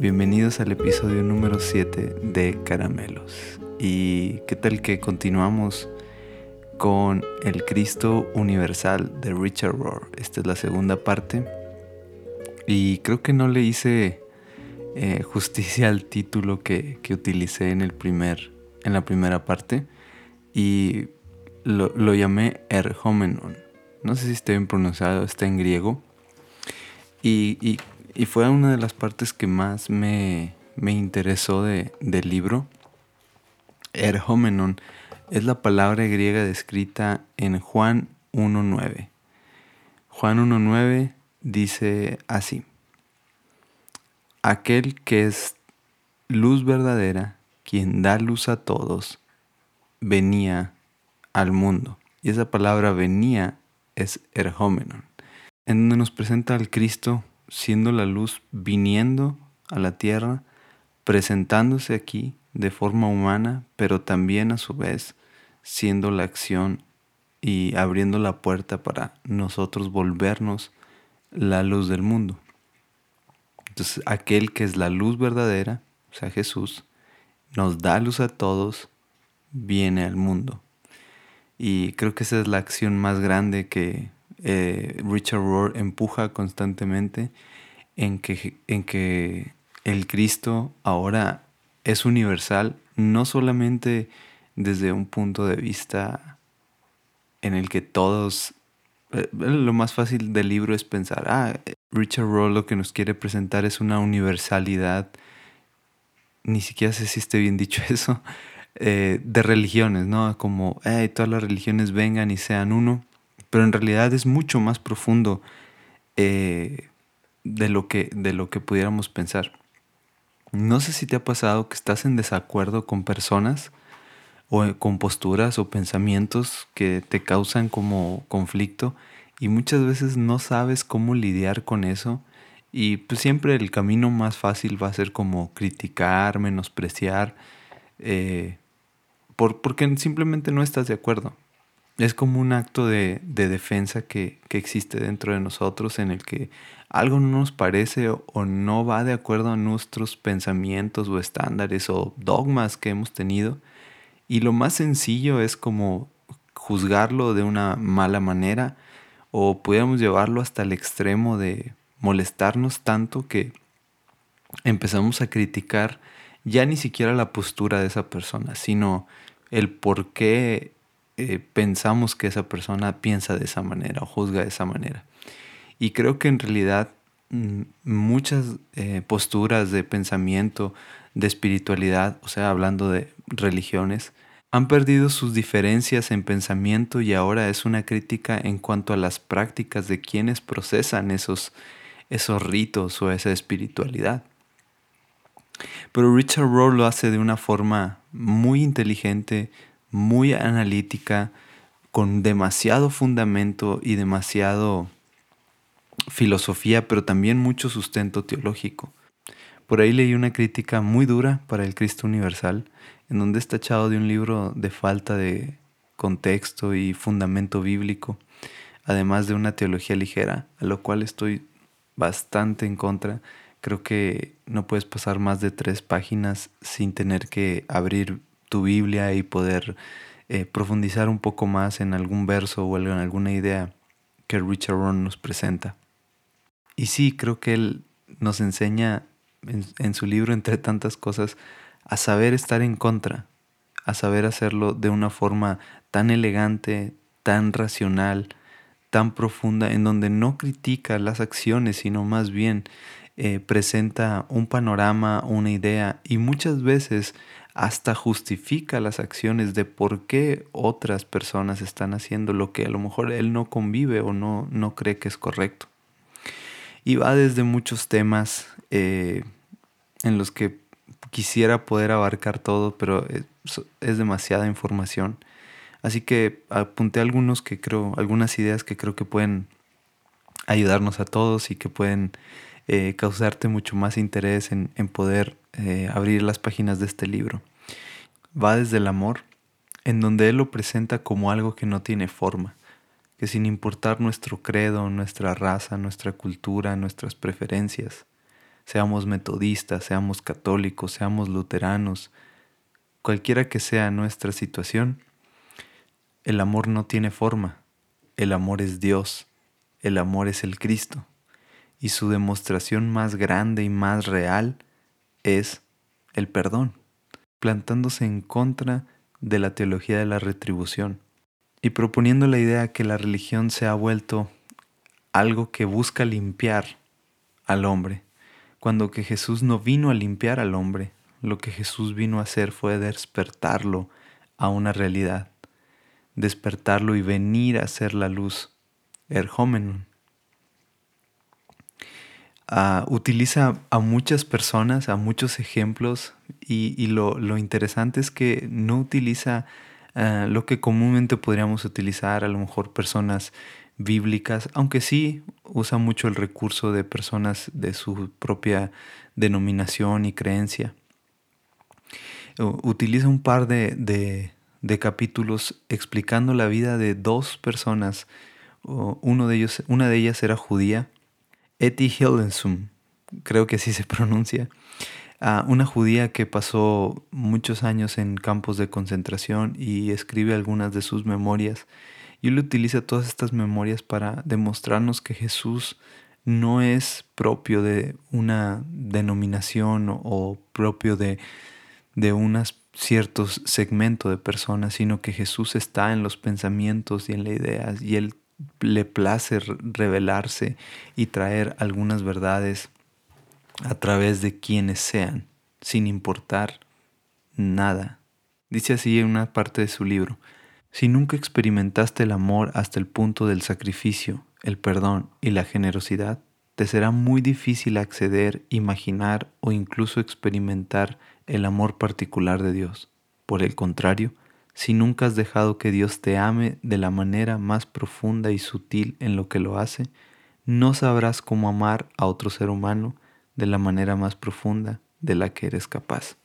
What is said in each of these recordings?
Bienvenidos al episodio número 7 de Caramelos. ¿Y qué tal que continuamos con el Cristo Universal de Richard Rohr? Esta es la segunda parte. Y creo que no le hice eh, justicia al título que, utilicé en, el primer, en la primera parte. Y lo, lo llamé Erhomenon. No sé si está bien pronunciado, está en griego. Y, fue una de las partes que más me, interesó del libro. Erhomenon es la palabra griega descrita en Juan 1.9. Juan 1.9 dice así. Aquel que es luz verdadera, quien da luz a todos, venía al mundo. Y esa palabra venía es erhomenon en donde nos presenta al Cristo siendo la luz viniendo a la tierra, presentándose aquí de forma humana, pero también a su vez siendo la acción y abriendo la puerta para nosotros volvernos la luz del mundo. Entonces, aquel que es la luz verdadera, o sea, Jesús, nos da luz a todos, viene al mundo. Y creo que esa es la acción más grande que eh, Richard Rohr empuja constantemente en que, en que el Cristo ahora es universal, no solamente desde un punto de vista en el que todos, eh, lo más fácil del libro es pensar, ah, Richard Rohr lo que nos quiere presentar es una universalidad, ni siquiera sé si esté bien dicho eso, eh, de religiones, ¿no? Como, hey, todas las religiones vengan y sean uno pero en realidad es mucho más profundo eh, de, lo que, de lo que pudiéramos pensar. No sé si te ha pasado que estás en desacuerdo con personas o con posturas o pensamientos que te causan como conflicto y muchas veces no sabes cómo lidiar con eso y pues siempre el camino más fácil va a ser como criticar, menospreciar, eh, por, porque simplemente no estás de acuerdo es como un acto de, defensa que, existe dentro de nosotros en el que algo no nos parece o, no va de acuerdo a nuestros pensamientos o estándares o dogmas que hemos tenido. Y lo más sencillo es como juzgarlo de una mala manera o pudiéramos llevarlo hasta el extremo de molestarnos tanto que empezamos a criticar ya ni siquiera la postura de esa persona, sino el por qué eh, pensamos que esa persona piensa de esa manera o juzga de esa manera. Y creo que en realidad mm, muchas eh, posturas de pensamiento, de espiritualidad, o sea, hablando de religiones, han perdido sus diferencias en pensamiento y ahora es una crítica en cuanto a las prácticas de quienes procesan esos, esos ritos o esa espiritualidad. Pero Richard Rohr lo hace de una forma muy inteligente, muy analítica, con demasiado fundamento y demasiado filosofía, pero también mucho sustento teológico. Por ahí leí una crítica muy dura para el Cristo Universal, en donde está echado de un libro de falta de contexto y fundamento bíblico, además de una teología ligera, a lo cual estoy bastante en contra. Creo que no puedes pasar más de tres páginas sin tener que abrir tu Biblia y poder eh, profundizar un poco más en algún verso o en alguna idea que Richard Rohr nos presenta. Y sí, creo que él nos enseña en, su libro, entre tantas cosas, a saber estar en contra, a saber hacerlo de una forma tan elegante, tan racional, tan profunda, en donde no critica las acciones, sino más bien eh, presenta un panorama, una idea, y muchas veces hasta justifica las acciones de por qué otras personas están haciendo lo que a lo mejor él no convive o no, no cree que es correcto. Y va desde muchos temas eh, en los que quisiera poder abarcar todo, pero es, demasiada información. Así que apunté algunos que creo, algunas ideas que creo que pueden ayudarnos a todos y que pueden eh, causarte mucho más interés en, poder eh, abrir las páginas de este libro. Va desde el amor, en donde Él lo presenta como algo que no tiene forma, que sin importar nuestro credo, nuestra raza, nuestra cultura, nuestras preferencias, seamos metodistas, seamos católicos, seamos luteranos, cualquiera que sea nuestra situación, el amor no tiene forma, el amor es Dios, el amor es el Cristo, y su demostración más grande y más real es el perdón, plantándose en contra de la teología de la retribución y proponiendo la idea que la religión se ha vuelto algo que busca limpiar al hombre, cuando que Jesús no vino a limpiar al hombre, lo que Jesús vino a hacer fue despertarlo a una realidad, despertarlo y venir a ser la luz, erjómenon. Utiliza a muchas personas, a muchos ejemplos y, lo, lo, interesante es que no utiliza ah, lo que comúnmente podríamos utilizar, a lo mejor personas bíblicas, aunque sí usa mucho el recurso de personas de su propia denominación y creencia utiliza un par de, capítulos explicando la vida de dos personas. Uno de ellos, una de ellas era judía, Etty Hillensum, creo que así se pronuncia. una judía que pasó muchos años en campos de concentración y escribe algunas de sus memorias. Y él utiliza todas estas memorias para demostrarnos que Jesús no es propio de una denominación o propio de, de un cierto segmento de personas, sino que Jesús está en los pensamientos y en las ideas y Él le place revelarse y traer algunas verdades a través de quienes sean, sin importar nada. Dice así en una parte de su libro, si nunca experimentaste el amor hasta el punto del sacrificio, el perdón y la generosidad, te será muy difícil acceder, imaginar o incluso experimentar el amor particular de Dios. Por el contrario, si nunca has dejado que Dios te ame de la manera más profunda y sutil en lo que lo hace, no sabrás cómo amar a otro ser humano de la manera más profunda de la que eres capaz.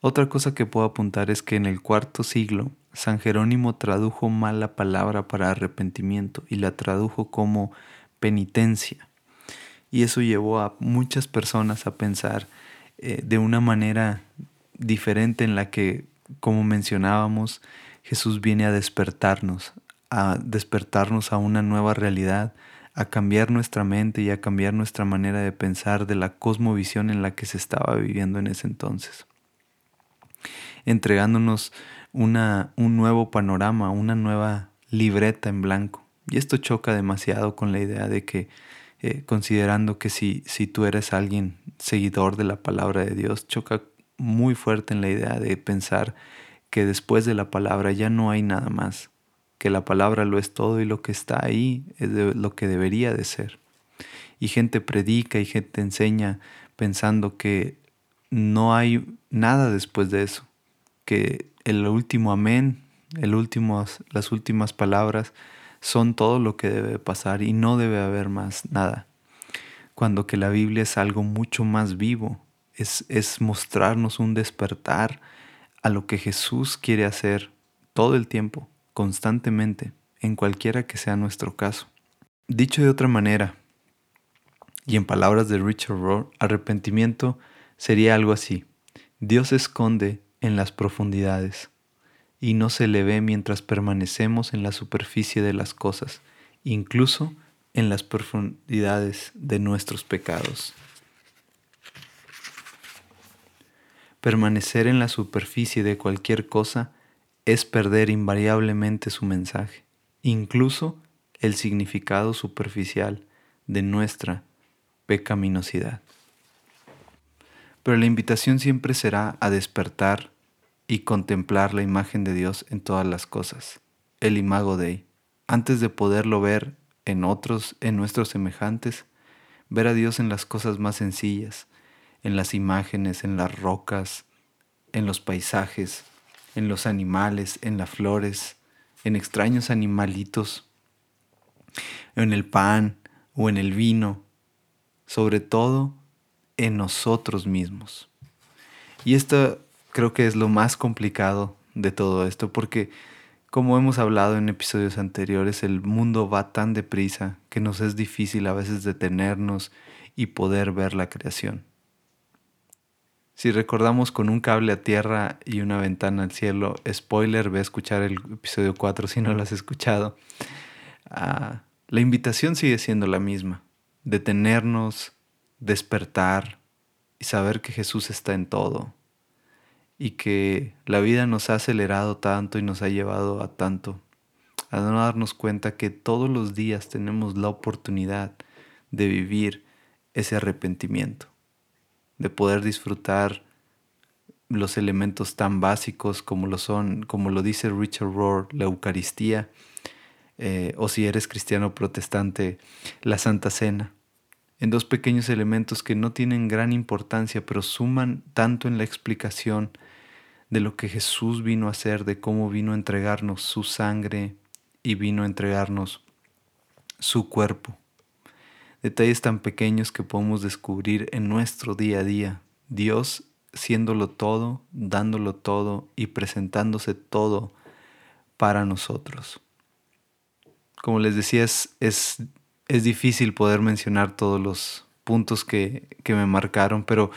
Otra cosa que puedo apuntar es que en el cuarto siglo San Jerónimo tradujo mal la palabra para arrepentimiento y la tradujo como penitencia y eso llevó a muchas personas a pensar eh, de una manera diferente en la que, como mencionábamos, Jesús viene a despertarnos, a despertarnos a una nueva realidad, a cambiar nuestra mente y a cambiar nuestra manera de pensar de la cosmovisión en la que se estaba viviendo en ese entonces, entregándonos una, un nuevo panorama, una nueva libreta en blanco. Y esto choca demasiado con la idea de que eh, considerando que si, si tú eres alguien seguidor de la palabra de Dios, choca muy fuerte en la idea de pensar que después de la palabra ya no hay nada más, que la palabra lo es todo y lo que está ahí es lo que debería de ser. Y gente predica y gente enseña pensando que no hay nada después de eso, que el último amén, el último, las últimas palabras son todo lo que debe pasar y no debe haber más nada. Cuando que la Biblia es algo mucho más vivo, es, es mostrarnos un despertar a lo que Jesús quiere hacer todo el tiempo, constantemente, en cualquiera que sea nuestro caso. Dicho de otra manera, y en palabras de Richard Rohr, arrepentimiento sería algo así. Dios se esconde en las profundidades y no se le ve mientras permanecemos en la superficie de las cosas, incluso en las profundidades de nuestros pecados. Permanecer en la superficie de cualquier cosa es perder invariablemente su mensaje, incluso el significado superficial de nuestra pecaminosidad. Pero la invitación siempre será a despertar y contemplar la imagen de Dios en todas las cosas, el imago Dei. Antes de poderlo ver en otros, en nuestros semejantes, ver a Dios en las cosas más sencillas, en las imágenes, en las rocas, en los paisajes, en los animales, en las flores, en extraños animalitos, en el pan o en el vino, sobre todo en nosotros mismos. Y esta creo que es lo más complicado de todo esto, porque Como hemos hablado en episodios anteriores, el mundo va tan deprisa que nos es difícil a veces detenernos y poder ver la creación. Si recordamos con un cable a tierra y una ventana al cielo, spoiler, ve a escuchar el episodio 4 si no lo has escuchado. Ah, la invitación sigue siendo la misma, detenernos, despertar y saber que Jesús está en todo y que la vida nos ha acelerado tanto y nos ha llevado a tanto, a no darnos cuenta que todos los días tenemos la oportunidad de vivir ese arrepentimiento de poder disfrutar los elementos tan básicos como lo son, como lo dice Richard Rohr, la Eucaristía, eh, o si eres cristiano protestante, la Santa Cena, en dos pequeños elementos que no tienen gran importancia, pero suman tanto en la explicación de lo que Jesús vino a hacer, de cómo vino a entregarnos su sangre y vino a entregarnos su cuerpo detalles tan pequeños que podemos descubrir en nuestro día a día. Dios siéndolo todo, dándolo todo y presentándose todo para nosotros. Como les decía, es, es, difícil poder mencionar todos los puntos que, me marcaron, pero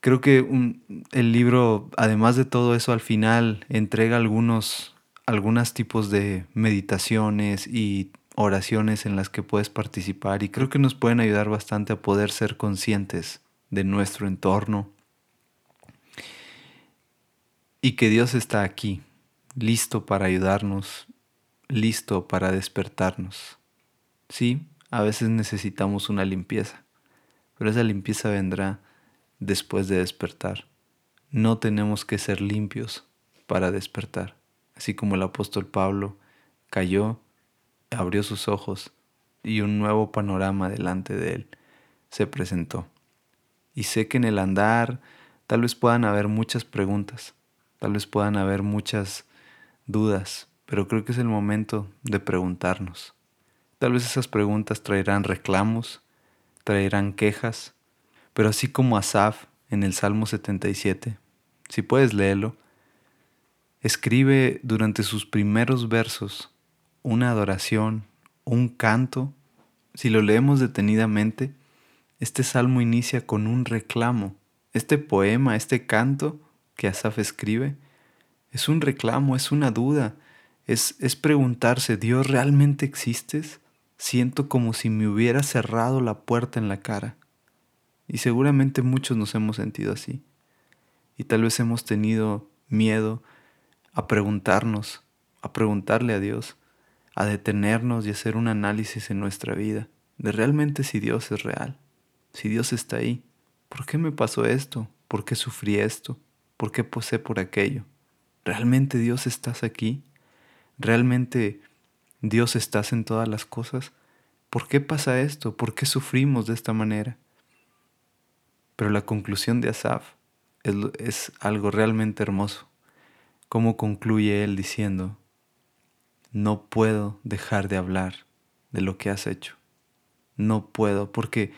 creo que el libro, además de todo eso, al final entrega algunos, algunos tipos de meditaciones y oraciones en las que puedes participar y creo que nos pueden ayudar bastante a poder ser conscientes de nuestro entorno y que Dios está aquí, listo para ayudarnos, listo para despertarnos. Sí, a veces necesitamos una limpieza, pero esa limpieza vendrá después de despertar. No tenemos que ser limpios para despertar. Así como el apóstol Pablo cayó abrió sus ojos y un nuevo panorama delante de él se presentó. Y sé que en el andar tal vez puedan haber muchas preguntas, tal vez puedan haber muchas dudas, pero creo que es el momento de preguntarnos. Tal vez esas preguntas traerán reclamos, traerán quejas, pero así como Asaf en el Salmo 77, si puedes leerlo, escribe durante sus primeros versos una adoración, un canto, si lo leemos detenidamente, este salmo inicia con un reclamo. Este poema, este canto que Asaf escribe, es un reclamo, es una duda, es, es preguntarse, ¿Dios realmente existes? Siento como si me hubiera cerrado la puerta en la cara. Y seguramente muchos nos hemos sentido así. Y tal vez hemos tenido miedo a preguntarnos, a preguntarle a Dios, a detenernos y hacer un análisis en nuestra vida de realmente si Dios es real, si Dios está ahí. ¿Por qué me pasó esto? ¿Por qué sufrí esto? ¿Por qué posé por aquello? ¿Realmente Dios estás aquí? ¿Realmente Dios estás en todas las cosas? ¿Por qué pasa esto? ¿Por qué sufrimos de esta manera? Pero la conclusión de Asaf es, es algo realmente hermoso. ¿Cómo concluye él diciendo, no puedo dejar de hablar de lo que has hecho. No puedo, porque,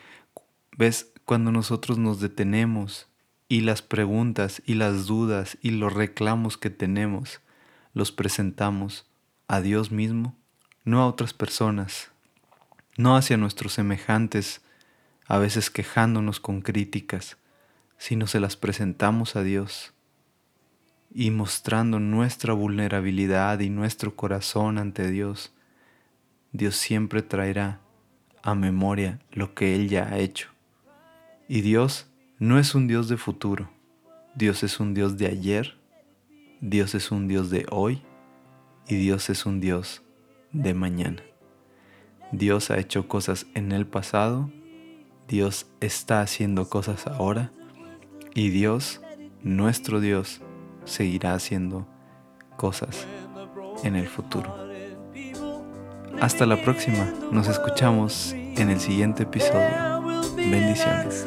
ves, cuando nosotros nos detenemos y las preguntas y las dudas y los reclamos que tenemos los presentamos a Dios mismo, no a otras personas, no hacia nuestros semejantes, a veces quejándonos con críticas, sino se las presentamos a Dios y mostrando nuestra vulnerabilidad y nuestro corazón ante Dios, Dios siempre traerá a memoria lo que Él ya ha hecho. Y Dios no es un Dios de futuro, Dios es un Dios de ayer, Dios es un Dios de hoy y Dios es un Dios de mañana. Dios ha hecho cosas en el pasado, Dios está haciendo cosas ahora y Dios, nuestro Dios, seguirá haciendo cosas en el futuro. Hasta la próxima, nos escuchamos en el siguiente episodio. Bendiciones.